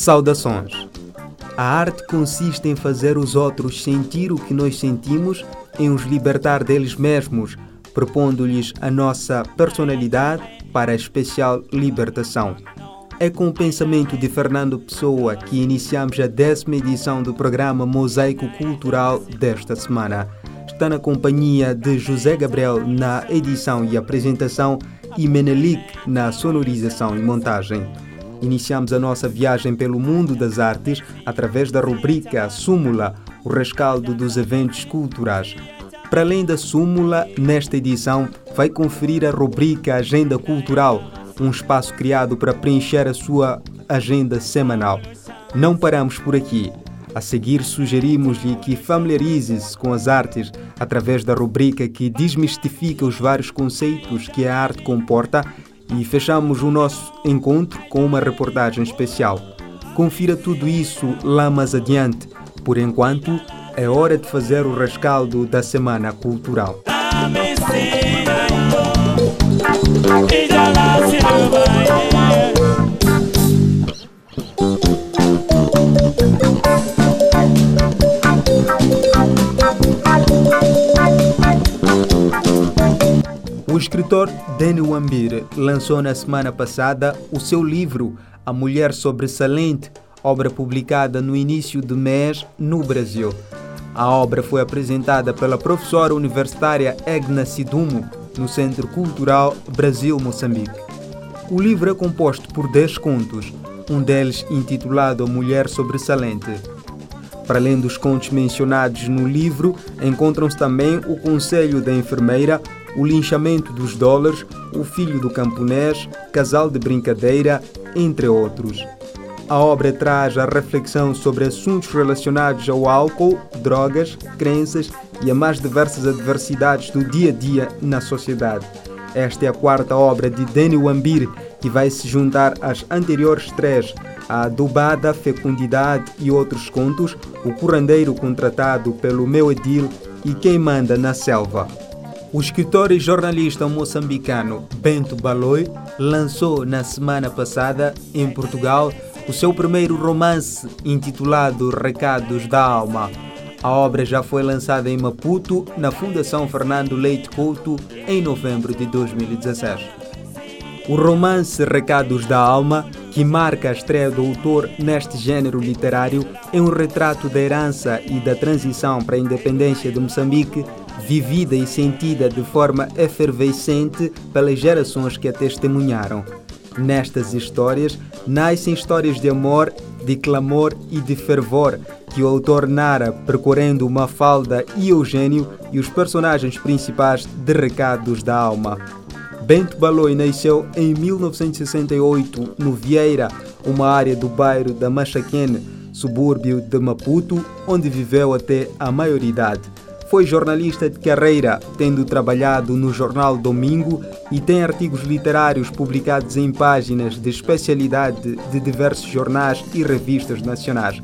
Saudações! A arte consiste em fazer os outros sentir o que nós sentimos, em os libertar deles mesmos, propondo-lhes a nossa personalidade para a especial libertação. É com o pensamento de Fernando Pessoa que iniciamos a décima edição do programa Mosaico Cultural desta semana. Está na companhia de José Gabriel na edição e apresentação e Menelik na sonorização e montagem. Iniciamos a nossa viagem pelo mundo das artes através da rubrica Súmula, o rescaldo dos eventos culturais. Para além da súmula, nesta edição vai conferir a rubrica Agenda Cultural, um espaço criado para preencher a sua agenda semanal. Não paramos por aqui. A seguir, sugerimos-lhe que familiarize-se com as artes através da rubrica que desmistifica os vários conceitos que a arte comporta e fechamos o nosso encontro com uma reportagem especial. Confira tudo isso lá mais adiante. Por enquanto, é hora de fazer o rescaldo da Semana Cultural. Escritor Danny Wambir lançou na semana passada o seu livro A Mulher Sobressalente, obra publicada no início do mês no Brasil. A obra foi apresentada pela professora universitária Egna Sidumo no Centro Cultural Brasil-Moçambique. O livro é composto por 10 contos, um deles intitulado A Mulher Sobressalente. Para além dos contos mencionados no livro, encontram-se também o Conselho da Enfermeira, o linchamento dos dólares, o filho do camponês, casal de brincadeira, entre outros. A obra traz a reflexão sobre assuntos relacionados ao álcool, drogas, crenças e a mais diversas adversidades do dia a dia na sociedade. Esta é a quarta obra de Danny Wambir, que vai se juntar às anteriores três, a Adubada, Fecundidade e outros contos, O Curandeiro Contratado pelo Meu Edil e Quem Manda na Selva. O escritor e jornalista moçambicano Bento Baloi lançou na semana passada, em Portugal, o seu primeiro romance intitulado Recados da Alma. A obra já foi lançada em Maputo, na Fundação Fernando Leite Couto, em novembro de 2016. O romance Recados da Alma, que marca a estreia do autor neste gênero literário, é um retrato da herança e da transição para a independência de Moçambique vivida e sentida de forma efervescente pelas gerações que a testemunharam. Nestas histórias nascem histórias de amor, de clamor e de fervor que o autor narra percorrendo Mafalda e Eugênio e os personagens principais de Recados da Alma. Bento Baloi nasceu em 1968 no Vieira, uma área do bairro da Machaquene, subúrbio de Maputo, onde viveu até a maioridade. Foi jornalista de carreira, tendo trabalhado no jornal Domingo e tem artigos literários publicados em páginas de especialidade de diversos jornais e revistas nacionais.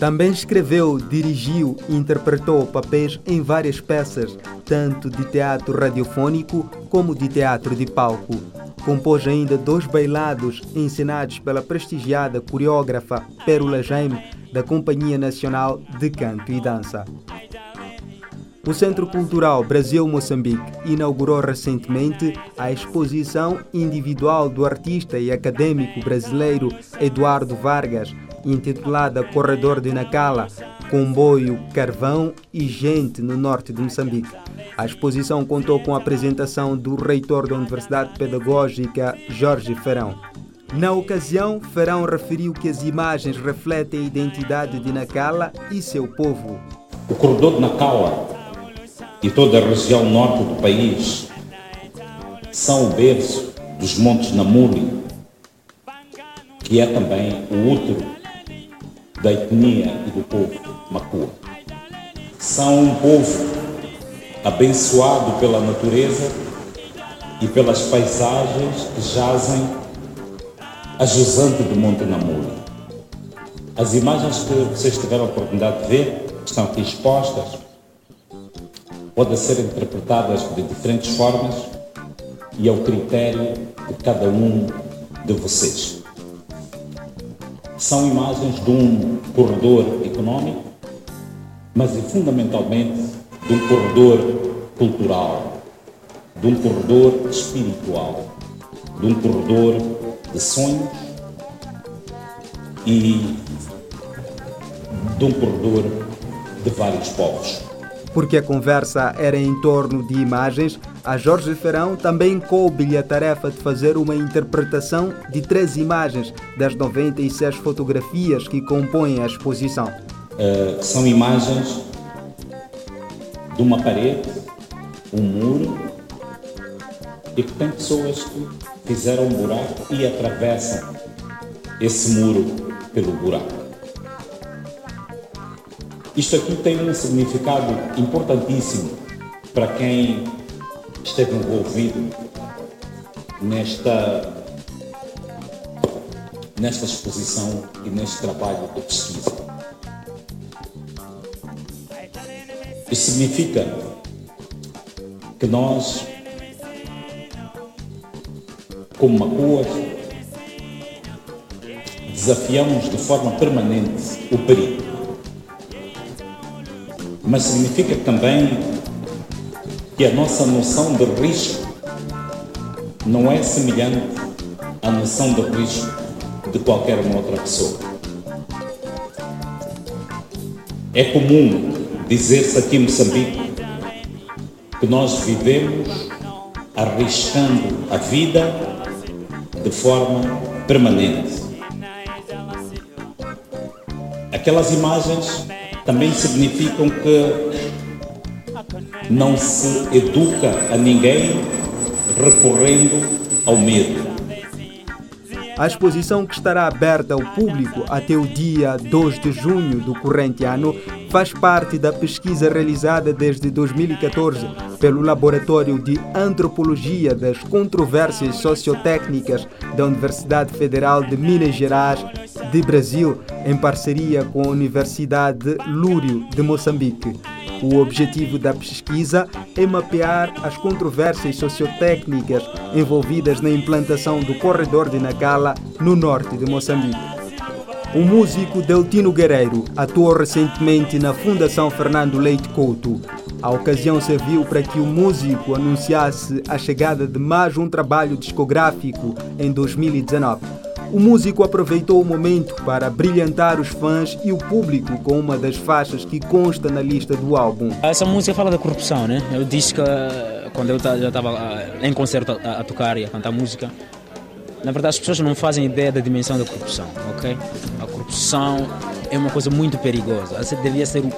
Também escreveu, dirigiu e interpretou papéis em várias peças, tanto de teatro radiofônico como de teatro de palco. Compôs ainda dois bailados ensinados pela prestigiada coreógrafa Pérola Jaime da Companhia Nacional de Canto e Dança. O Centro Cultural Brasil-Moçambique inaugurou recentemente a exposição individual do artista e acadêmico brasileiro Eduardo Vargas, intitulada Corredor de Nacala, Comboio, Carvão e Gente no norte de Moçambique. A exposição contou com a apresentação do reitor da Universidade Pedagógica, Jorge Ferão. Na ocasião, Ferão referiu que as imagens refletem a identidade de Nacala e seu povo. O corredor de Nacala e toda a região norte do país são o berço dos Montes Namuli, que é também o útero da etnia e do povo Macua. São um povo abençoado pela natureza e pelas paisagens que jazem a jusante do Monte Namuli. As imagens que vocês tiveram a oportunidade de ver estão aqui expostas podem ser interpretadas de diferentes formas e ao critério de cada um de vocês. são imagens de um corredor econômico, mas é fundamentalmente de um corredor cultural, de um corredor espiritual, de um corredor de sonhos e de um corredor de vários povos. Porque a conversa era em torno de imagens, a Jorge Ferrão também coube-lhe a tarefa de fazer uma interpretação de três imagens das 96 fotografias que compõem a exposição. Uh, são imagens de uma parede, um muro, e que tem pessoas que fizeram um buraco e atravessam esse muro pelo buraco. Isto aqui tem um significado importantíssimo para quem esteve envolvido nesta, nesta exposição e neste trabalho de pesquisa. Isso significa que nós, como Macuas, desafiamos de forma permanente o perigo mas significa também que a nossa noção de risco não é semelhante à noção de risco de qualquer uma outra pessoa. É comum dizer-se aqui em Moçambique que nós vivemos arriscando a vida de forma permanente. Aquelas imagens também significam que não se educa a ninguém recorrendo ao medo. A exposição que estará aberta ao público até o dia 2 de junho do corrente ano faz parte da pesquisa realizada desde 2014 pelo Laboratório de Antropologia das Controvérsias Sociotécnicas da Universidade Federal de Minas Gerais de Brasil, em parceria com a Universidade Lúrio de Moçambique. O objetivo da pesquisa é mapear as controvérsias sociotécnicas envolvidas na implantação do corredor de Nacala no norte de Moçambique. O músico Deltino Guerreiro atuou recentemente na Fundação Fernando Leite Couto. A ocasião serviu para que o músico anunciasse a chegada de mais um trabalho discográfico em 2019. O músico aproveitou o momento para brilhantar os fãs e o público com uma das faixas que consta na lista do álbum. Essa música fala da corrupção, né? Eu disse que eh, quando eu já estava eh, em concerto a, tocar e a cantar música, na verdade as pessoas não fazem ideia da dimensão da corrupção, ok? A corrupção é uma coisa muito perigosa. Essa devia ser um,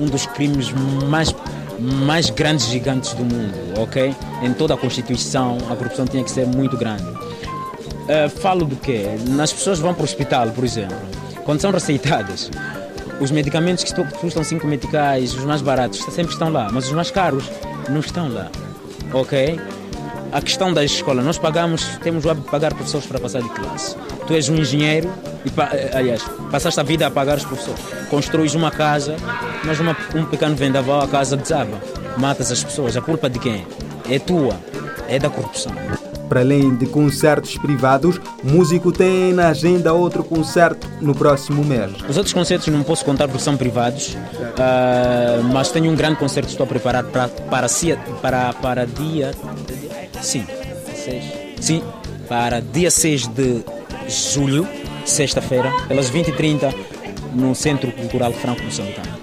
um dos crimes mais mais grandes gigantes do mundo, ok? Em toda a Constituição, a corrupção tinha que ser muito grande. Uh, falo do quê? As pessoas vão para o hospital, por exemplo, quando são receitadas, os medicamentos que custam 5 meticais, os mais baratos, sempre estão lá, mas os mais caros não estão lá. Ok? A questão da escola, nós pagamos, temos o hábito de pagar professores para passar de classe. Tu és um engenheiro, e, eh, aliás, passaste a vida a pagar os professores. Construís uma casa, mas uma, um pequeno vendaval, a casa desaba. Matas as pessoas. A culpa de quem? É tua. É da corrupção. Para além de concertos privados, o músico tem na agenda outro concerto no próximo mês. Os outros concertos não posso contar porque são privados, uh, mas tenho um grande concerto que estou a preparar para, para, para, para dia. Sim, seis, sim, para dia 6 de julho, sexta-feira, pelas 20h30, no Centro Cultural Franco Moçambicano.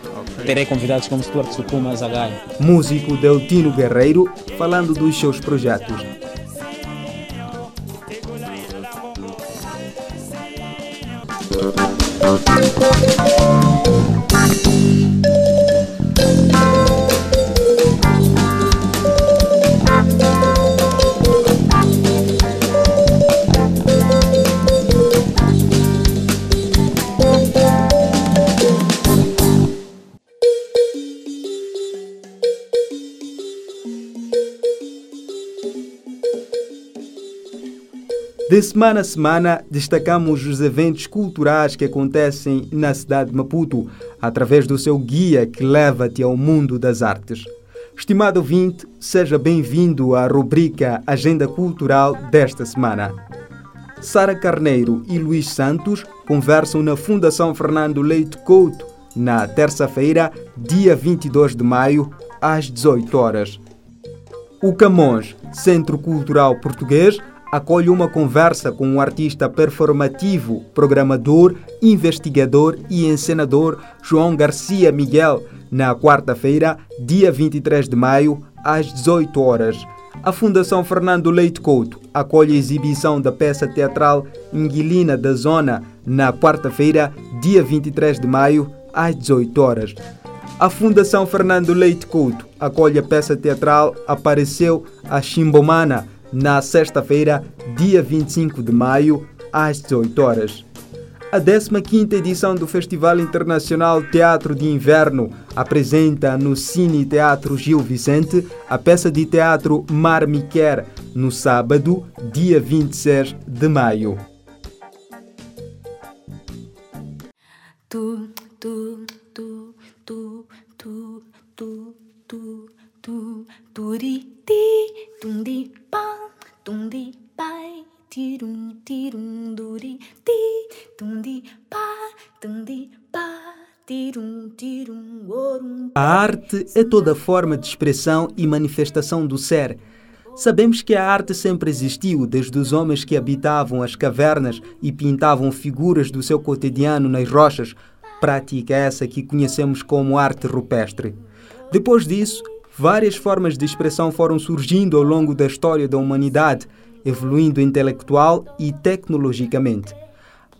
Terei convidados como Stuart Sukuma Zagai. Músico Deltino Guerreiro, falando dos seus projetos. Thank you. De semana a semana, destacamos os eventos culturais que acontecem na cidade de Maputo, através do seu guia que leva-te ao mundo das artes. Estimado ouvinte, seja bem-vindo à rubrica Agenda Cultural desta semana. Sara Carneiro e Luís Santos conversam na Fundação Fernando Leite Couto na terça-feira, dia 22 de maio, às 18 horas. O Camões, Centro Cultural Português, acolhe uma conversa com um artista performativo, programador, investigador e encenador João Garcia Miguel, na quarta-feira, dia 23 de maio, às 18 horas. A Fundação Fernando Leite Couto acolhe a exibição da peça teatral Inguilina da Zona na quarta-feira, dia 23 de maio, às 18 horas. A Fundação Fernando Leite Couto acolhe a peça teatral Apareceu a Chimbomana na sexta-feira, dia 25 de maio, às 18 horas. A 15ª edição do Festival Internacional Teatro de Inverno apresenta no Cine Teatro Gil Vicente a peça de teatro Mar Me Quer, no sábado, dia 26 de maio. Pai, tirum, tirum, duri, ti, pa. A arte é toda forma de expressão e manifestação do ser. Sabemos que a arte sempre existiu, desde os homens que habitavam as cavernas e pintavam figuras do seu cotidiano nas rochas, prática essa que conhecemos como arte rupestre. Depois disso, várias formas de expressão foram surgindo ao longo da história da humanidade, evoluindo intelectual e tecnologicamente.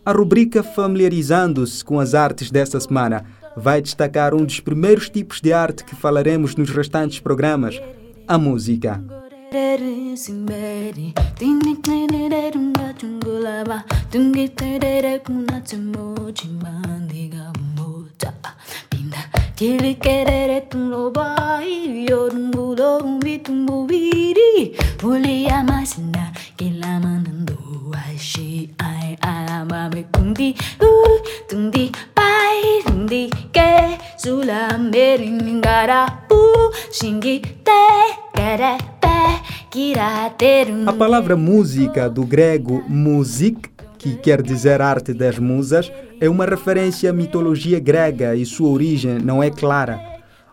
A rubrica Familiarizando-se com as artes desta semana vai destacar um dos primeiros tipos de arte que falaremos nos restantes programas, a música. Tilikerere tunobai Yorun bulogun bitun bubiri Uli amasina kilamanando Aishi ai alamame kundi u tundi pai tundi ke Zula meringara U shingi te kere pe Kira A palavra música do grego music que quer dizer arte das musas, é uma referência à mitologia grega e sua origem não é clara.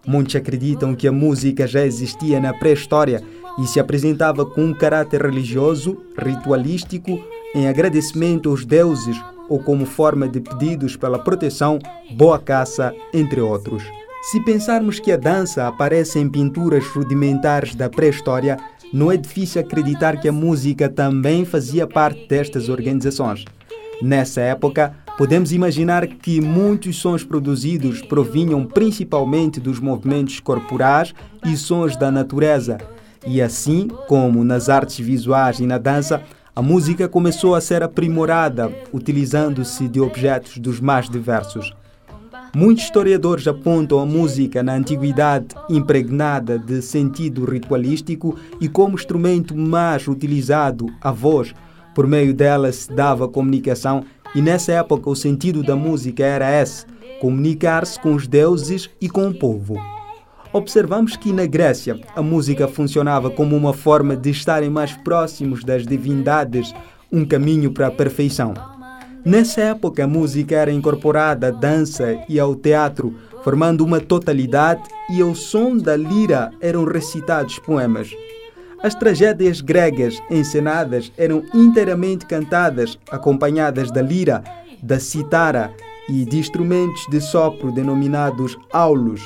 Muitos acreditam que a música já existia na pré-história e se apresentava com um caráter religioso, ritualístico, em agradecimento aos deuses ou como forma de pedidos pela proteção, boa caça, entre outros. Se pensarmos que a dança aparece em pinturas rudimentares da pré-história, não é difícil acreditar que a música também fazia parte destas organizações. Nessa época, podemos imaginar que muitos sons produzidos provinham principalmente dos movimentos corporais e sons da natureza. E assim como nas artes visuais e na dança, a música começou a ser aprimorada, utilizando-se de objetos dos mais diversos. Muitos historiadores apontam a música na antiguidade impregnada de sentido ritualístico e como instrumento mais utilizado, a voz. Por meio dela se dava comunicação e nessa época o sentido da música era esse: comunicar-se com os deuses e com o povo. Observamos que na Grécia a música funcionava como uma forma de estarem mais próximos das divindades, um caminho para a perfeição. Nessa época, a música era incorporada à dança e ao teatro, formando uma totalidade, e ao som da lira eram recitados poemas. As tragédias gregas encenadas eram inteiramente cantadas, acompanhadas da lira, da citara e de instrumentos de sopro denominados aulos.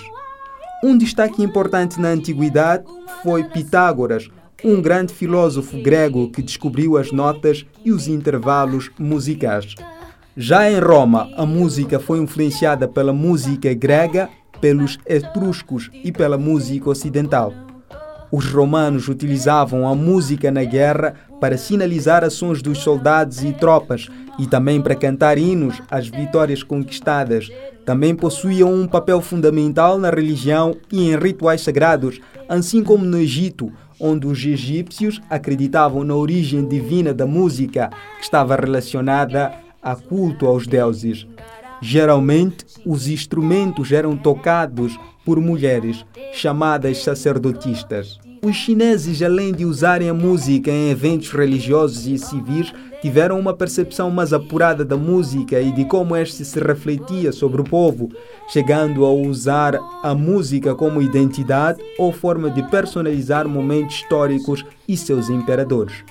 Um destaque importante na antiguidade foi Pitágoras, um grande filósofo grego que descobriu as notas e os intervalos musicais. Já em Roma, a música foi influenciada pela música grega, pelos etruscos e pela música ocidental. Os romanos utilizavam a música na guerra para sinalizar ações dos soldados e tropas e também para cantar hinos às vitórias conquistadas. Também possuíam um papel fundamental na religião e em rituais sagrados, assim como no Egito, onde os egípcios acreditavam na origem divina da música, que estava relacionada a culto aos deuses. Geralmente, os instrumentos eram tocados por mulheres, chamadas sacerdotistas. Os chineses, além de usarem a música em eventos religiosos e civis, tiveram uma percepção mais apurada da música e de como este se refletia sobre o povo, chegando a usar a música como identidade ou forma de personalizar momentos históricos e seus imperadores.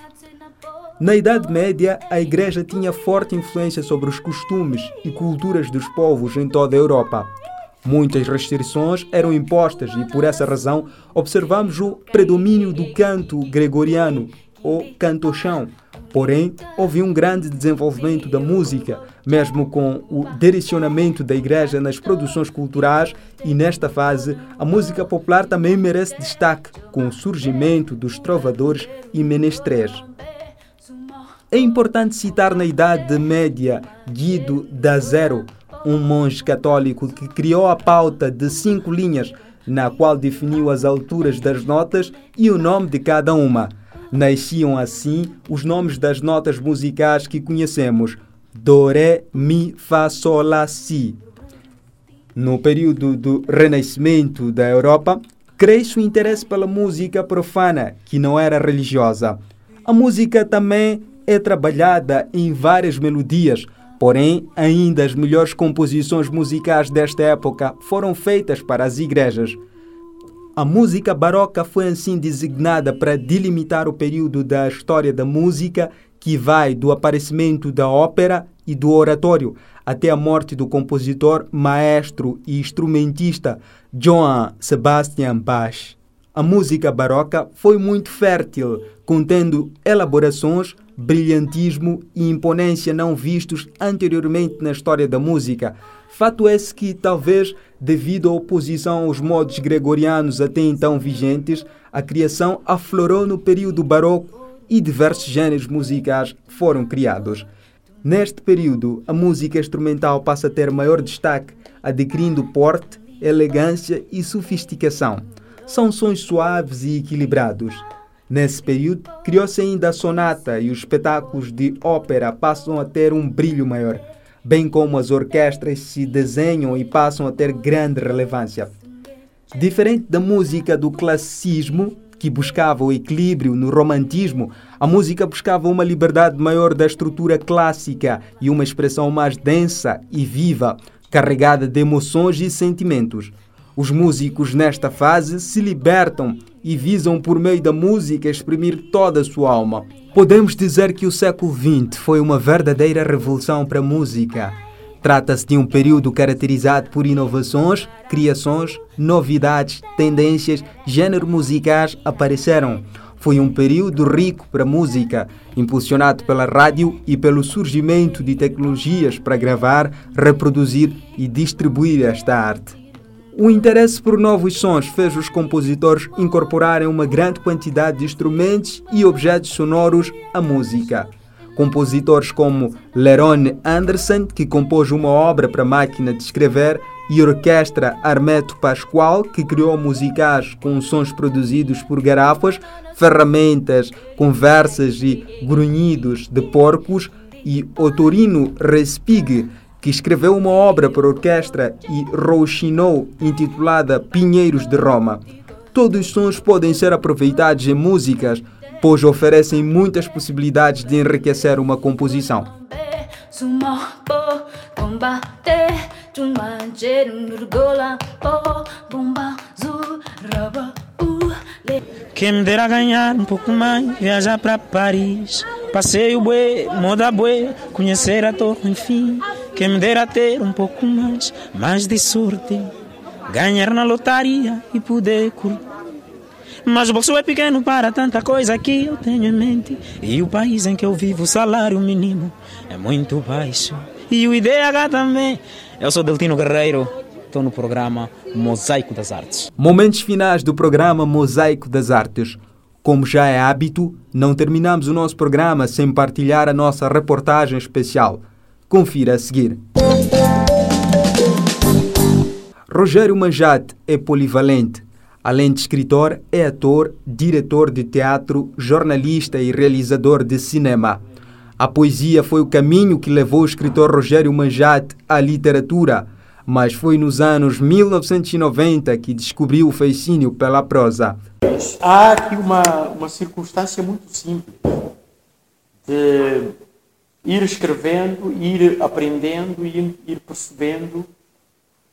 Na Idade Média, a Igreja tinha forte influência sobre os costumes e culturas dos povos em toda a Europa. Muitas restrições eram impostas e, por essa razão, observamos o predomínio do canto gregoriano, ou canto-chão. Porém, houve um grande desenvolvimento da música, mesmo com o direcionamento da Igreja nas produções culturais, e nesta fase, a música popular também merece destaque, com o surgimento dos trovadores e menestréis. É importante citar na Idade Média Guido da Zero, um monge católico que criou a pauta de cinco linhas, na qual definiu as alturas das notas e o nome de cada uma. Nasciam assim os nomes das notas musicais que conhecemos: Do, Ré, Mi, Fá, Sol, Lá, Si. No período do Renascimento da Europa, cresce o interesse pela música profana, que não era religiosa. A música também é trabalhada em várias melodias, porém, ainda as melhores composições musicais desta época foram feitas para as igrejas. A música barroca foi assim designada para delimitar o período da história da música que vai do aparecimento da ópera e do oratório até a morte do compositor, maestro e instrumentista Johann Sebastian Bach. A música barroca foi muito fértil, contendo elaborações, brilhantismo e imponência não vistos anteriormente na história da música. Fato é que, talvez devido à oposição aos modos gregorianos até então vigentes, a criação aflorou no período barroco e diversos gêneros musicais foram criados. Neste período, a música instrumental passa a ter maior destaque, adquirindo porte, elegância e sofisticação. São sons suaves e equilibrados. Nesse período, criou-se ainda a sonata e os espetáculos de ópera passam a ter um brilho maior, bem como as orquestras se desenham e passam a ter grande relevância. Diferente da música do classicismo, que buscava o equilíbrio no romantismo, a música buscava uma liberdade maior da estrutura clássica e uma expressão mais densa e viva, carregada de emoções e sentimentos. Os músicos nesta fase se libertam e visam por meio da música exprimir toda a sua alma. Podemos dizer que o século XX foi uma verdadeira revolução para a música. Trata-se de um período caracterizado por inovações, criações, novidades, tendências, gêneros musicais apareceram. Foi um período rico para a música, impulsionado pela rádio e pelo surgimento de tecnologias para gravar, reproduzir e distribuir esta arte. O interesse por novos sons fez os compositores incorporarem uma grande quantidade de instrumentos e objetos sonoros à música. Compositores como Lerone Anderson, que compôs uma obra para máquina de escrever, e orquestra Armeto Pascoal, que criou musicais com sons produzidos por garrafas, ferramentas, conversas e grunhidos de porcos, e Otorino Respighi, que escreveu uma obra para orquestra e rouxinou intitulada Pinheiros de Roma. Todos os sons podem ser aproveitados em músicas, pois oferecem muitas possibilidades de enriquecer uma composição. Quem me dera ganhar um pouco mais, viajar para Paris. Passeio bué, moda bué, conhecer a torre, enfim. Quem me dera ter um pouco mais, mais de sorte. Ganhar na lotaria e poder curtir. Mas o bolso é pequeno para tanta coisa que eu tenho em mente. E o país em que eu vivo, o salário mínimo é muito baixo. E o IDH também. Eu sou Deltino Guerreiro. Estou no programa Mosaico das Artes. Momentos finais do programa Mosaico das Artes. Como já é hábito, não terminamos o nosso programa sem partilhar a nossa reportagem especial. Confira a seguir. Rogério Manjate é polivalente. Além de escritor, é ator, diretor de teatro, jornalista e realizador de cinema. A poesia foi o caminho que levou o escritor Rogério Manjate à literatura, mas foi nos anos 1990 que descobriu o fascínio pela prosa. Há aqui uma, uma circunstância muito simples. De, ir escrevendo, ir aprendendo, ir, ir percebendo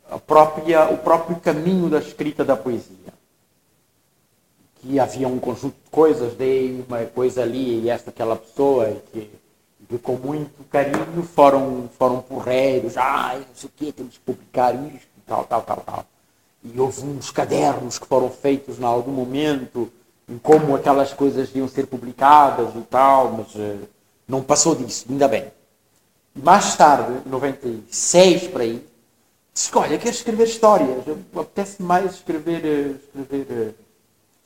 a própria, o próprio caminho da escrita da poesia. Que havia um conjunto de coisas, dei uma coisa ali e esta aquela pessoa, e que, que com muito carinho foram, foram porreiros, ah, não sei o quê, temos que publicar isto, tal, tal, tal, tal. E houve uns cadernos que foram feitos em algum momento, em como aquelas coisas iam ser publicadas e tal, mas uh, não passou disso, ainda bem. Mais tarde, em 96 para aí, disse olha, quero escrever histórias, apetece mais escrever, eh, escrever uh,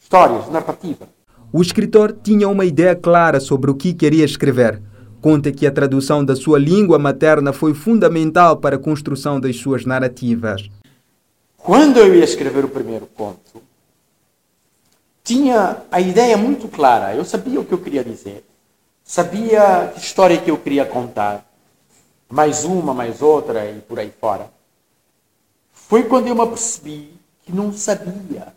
histórias, narrativa. O escritor tinha uma ideia clara sobre o que queria escrever. Conta que a tradução da sua língua materna foi fundamental para a construção das suas narrativas. Quando eu ia escrever o primeiro conto, tinha a ideia muito clara. Eu sabia o que eu queria dizer, sabia que história que eu queria contar, mais uma, mais outra e por aí fora. Foi quando eu me apercebi que não sabia.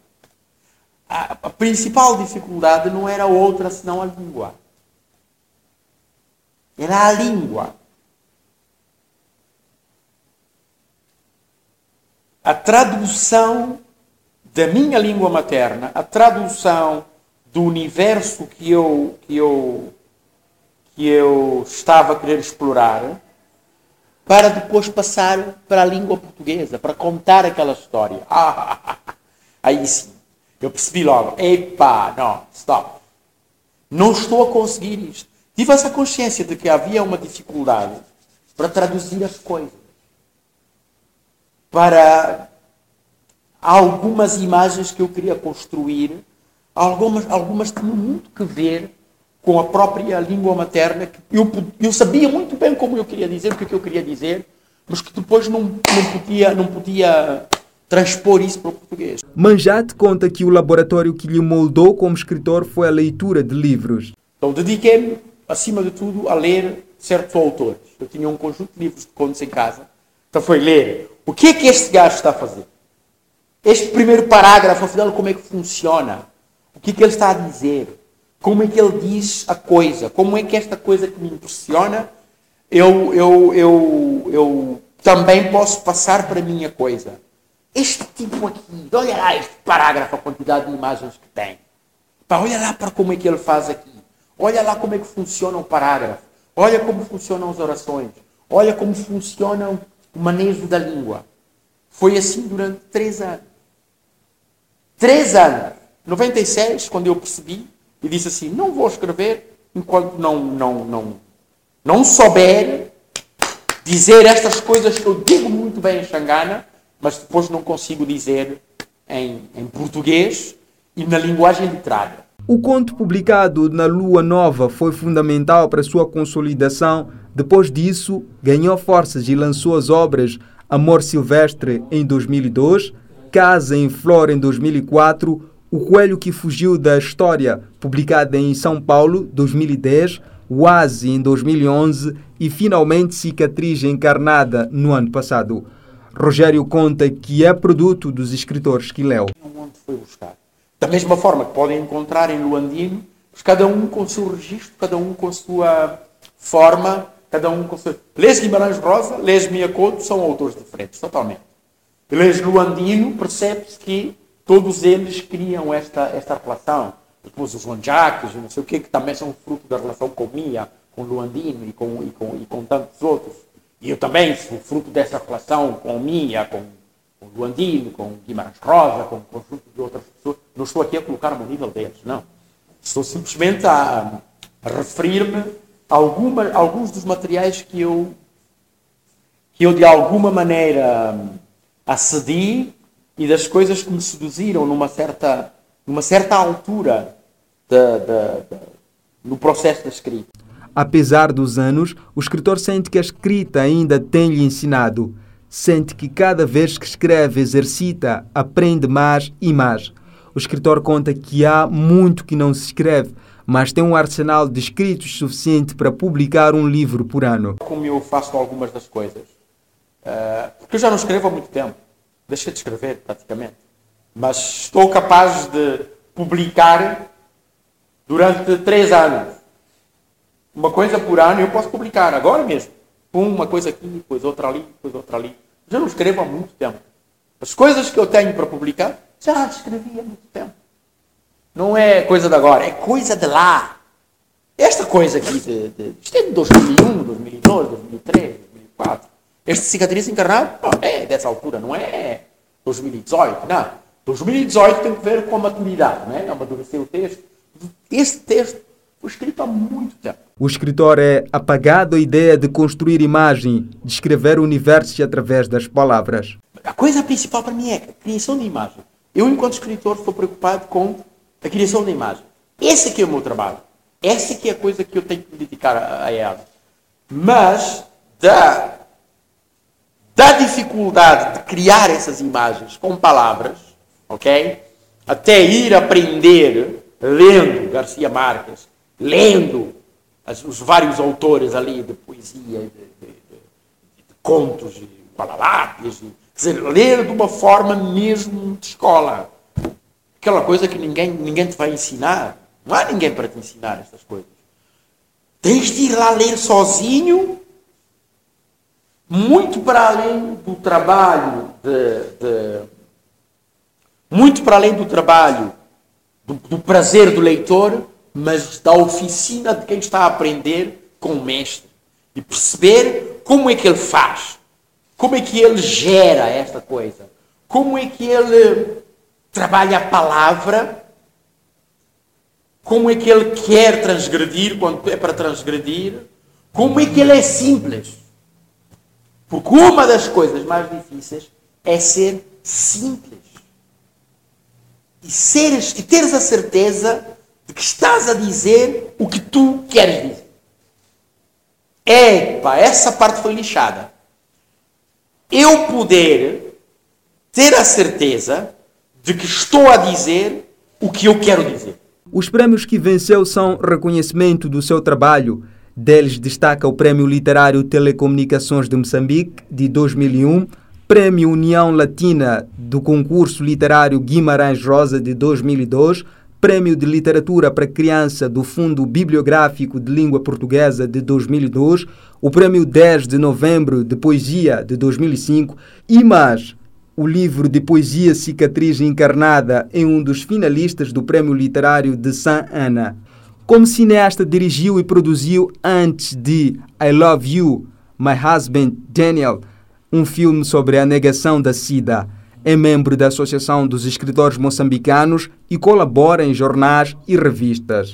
A, a principal dificuldade não era outra senão a língua. Era a língua. a tradução da minha língua materna, a tradução do universo que eu, que eu, que eu estava a querer explorar, para depois passar para a língua portuguesa, para contar aquela história. Ah, aí sim, eu percebi logo, epá, não, stop. Não estou a conseguir isto. Tive essa consciência de que havia uma dificuldade para traduzir as coisas para algumas imagens que eu queria construir. Algumas, algumas tinham muito que ver com a própria língua materna. Eu, eu sabia muito bem como eu queria dizer, o que, é que eu queria dizer, mas que depois não, não, podia, não podia transpor isso para o português. Manjate conta que o laboratório que lhe moldou como escritor foi a leitura de livros. Então dediquei-me, acima de tudo, a ler certos autores. Eu tinha um conjunto de livros de contos em casa. Então foi ler o que é que este gajo está a fazer? Este primeiro parágrafo, afinal, como é que funciona? O que é que ele está a dizer? Como é que ele diz a coisa? Como é que esta coisa que me impressiona, eu, eu, eu, eu também posso passar para a minha coisa? Este tipo aqui, olha lá este parágrafo, a quantidade de imagens que tem. Pá, olha lá para como é que ele faz aqui. Olha lá como é que funciona o parágrafo. Olha como funcionam as orações. Olha como funcionam o manejo da língua. Foi assim durante três anos. Três anos. 96, quando eu percebi, e disse assim: não vou escrever enquanto não, não, não, não souber dizer estas coisas que eu digo muito bem em Xangana, mas depois não consigo dizer em, em português e na linguagem literária. O conto publicado na Lua Nova foi fundamental para sua consolidação depois disso, ganhou forças e lançou as obras Amor Silvestre em 2002, Casa em Flor em 2004, O Coelho que Fugiu da História, publicada em São Paulo, 2010, Oase em 2011 e finalmente Cicatriz Encarnada no ano passado. Rogério conta que é produto dos escritores que leu. Onde foi buscar? Da mesma forma que podem encontrar em Luandino, cada um com o seu registro, cada um com a sua forma cada um com seu. Lês Guimarães Rosa, lês Mia Couto, são autores diferentes, totalmente. Lês Luandino, percebe-se que todos eles criam esta, esta relação. Depois os Jacques, não sei o quê, que também são fruto da relação com Mia, com Luandino e com, e com, e com tantos outros. E eu também sou fruto dessa relação com Mia, com, com Luandino, com Guimarães Rosa, com um conjunto de outras pessoas. Não estou aqui a colocar-me no nível deles, não. Estou simplesmente a, a referir-me alguma, alguns dos materiais que eu, que eu de alguma maneira hum, acedi e das coisas que me seduziram numa certa, numa certa altura da, da, da, no processo da escrita. Apesar dos anos, o escritor sente que a escrita ainda tem-lhe ensinado. Sente que cada vez que escreve, exercita, aprende mais e mais. O escritor conta que há muito que não se escreve, mas tem um arsenal de escritos suficiente para publicar um livro por ano. Como eu faço algumas das coisas, uh, porque eu já não escrevo há muito tempo, deixei de escrever praticamente, mas estou capaz de publicar durante três anos. Uma coisa por ano eu posso publicar agora mesmo. Uma coisa aqui, depois outra ali, depois outra ali. Já não escrevo há muito tempo. As coisas que eu tenho para publicar, já escrevi há muito tempo. Não é coisa de agora, é coisa de lá. Esta coisa aqui, de, de, isto é de 2001, 2002, 2003, 2004. Este cicatriz encarnado, é dessa altura, não é 2018, não. 2018 tem que ver com a maturidade, não é? Amadurecer o texto. Este texto foi escrito há muito tempo. O escritor é apagado a ideia de construir imagem, de escrever o universo através das palavras. A coisa principal para mim é a criação de imagem. Eu, enquanto escritor, estou preocupado com a criação da imagem. Esse aqui é o meu trabalho. Essa aqui é a coisa que eu tenho que dedicar a, a ela. Mas da, da dificuldade de criar essas imagens com palavras, ok? Até ir aprender lendo Garcia Marques, lendo as, os vários autores ali de poesia, de, de, de, de contos, de quer dizer, ler de uma forma mesmo de escola. Aquela coisa que ninguém, ninguém te vai ensinar. Não há ninguém para te ensinar estas coisas. Tens de ir lá ler sozinho, muito para além do trabalho de, de muito para além do trabalho do, do prazer do leitor, mas da oficina de quem está a aprender com o mestre. E perceber como é que ele faz, como é que ele gera esta coisa, como é que ele trabalha a palavra, como é que ele quer transgredir quando é para transgredir, como é que ele é simples. Porque uma das coisas mais difíceis é ser simples e, seres, e teres a certeza de que estás a dizer o que tu queres dizer. Epa, essa parte foi lixada. Eu poder ter a certeza de que estou a dizer o que eu quero dizer. Os prêmios que venceu são reconhecimento do seu trabalho. Deles destaca o Prêmio Literário Telecomunicações de Moçambique, de 2001, Prêmio União Latina do concurso literário Guimarães Rosa de 2002, Prêmio de Literatura para Criança do Fundo Bibliográfico de Língua Portuguesa de 2002, o Prêmio 10 de Novembro de Poesia de 2005 e mais o livro de poesia Cicatriz Encarnada em um dos finalistas do Prêmio Literário de San Ana. Como cineasta, dirigiu e produziu antes de I Love You, My Husband Daniel, um filme sobre a negação da SIDA. É membro da Associação dos Escritores Moçambicanos e colabora em jornais e revistas.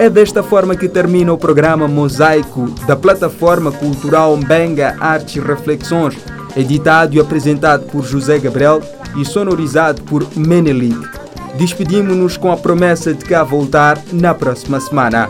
É desta forma que termina o programa Mosaico da plataforma cultural Mbenga Artes e Reflexões, editado e apresentado por José Gabriel e sonorizado por Menelik. Despedimos-nos com a promessa de cá voltar na próxima semana.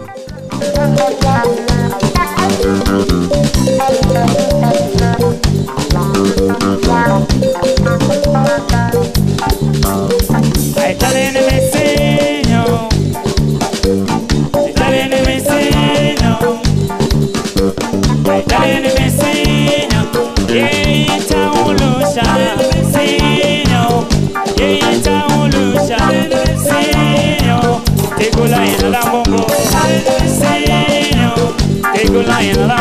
lying, lying.